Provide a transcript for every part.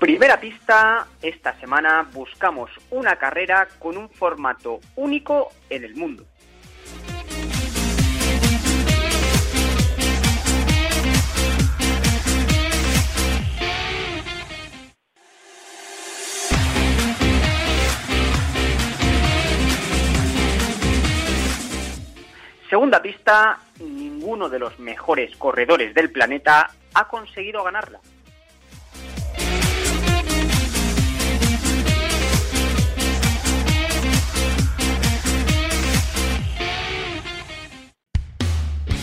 Primera pista, esta semana buscamos una carrera con un formato único en el mundo. Segunda pista, ninguno de los mejores corredores del planeta ha conseguido ganarla.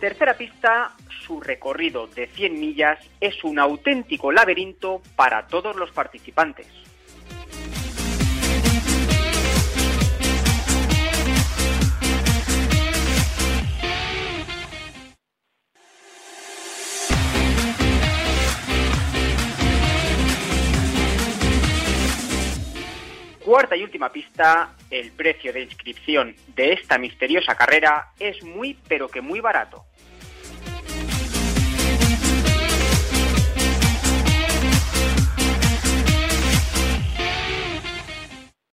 Tercera pista, su recorrido de 100 millas es un auténtico laberinto para todos los participantes. Cuarta y última pista, el precio de inscripción de esta misteriosa carrera es muy pero que muy barato.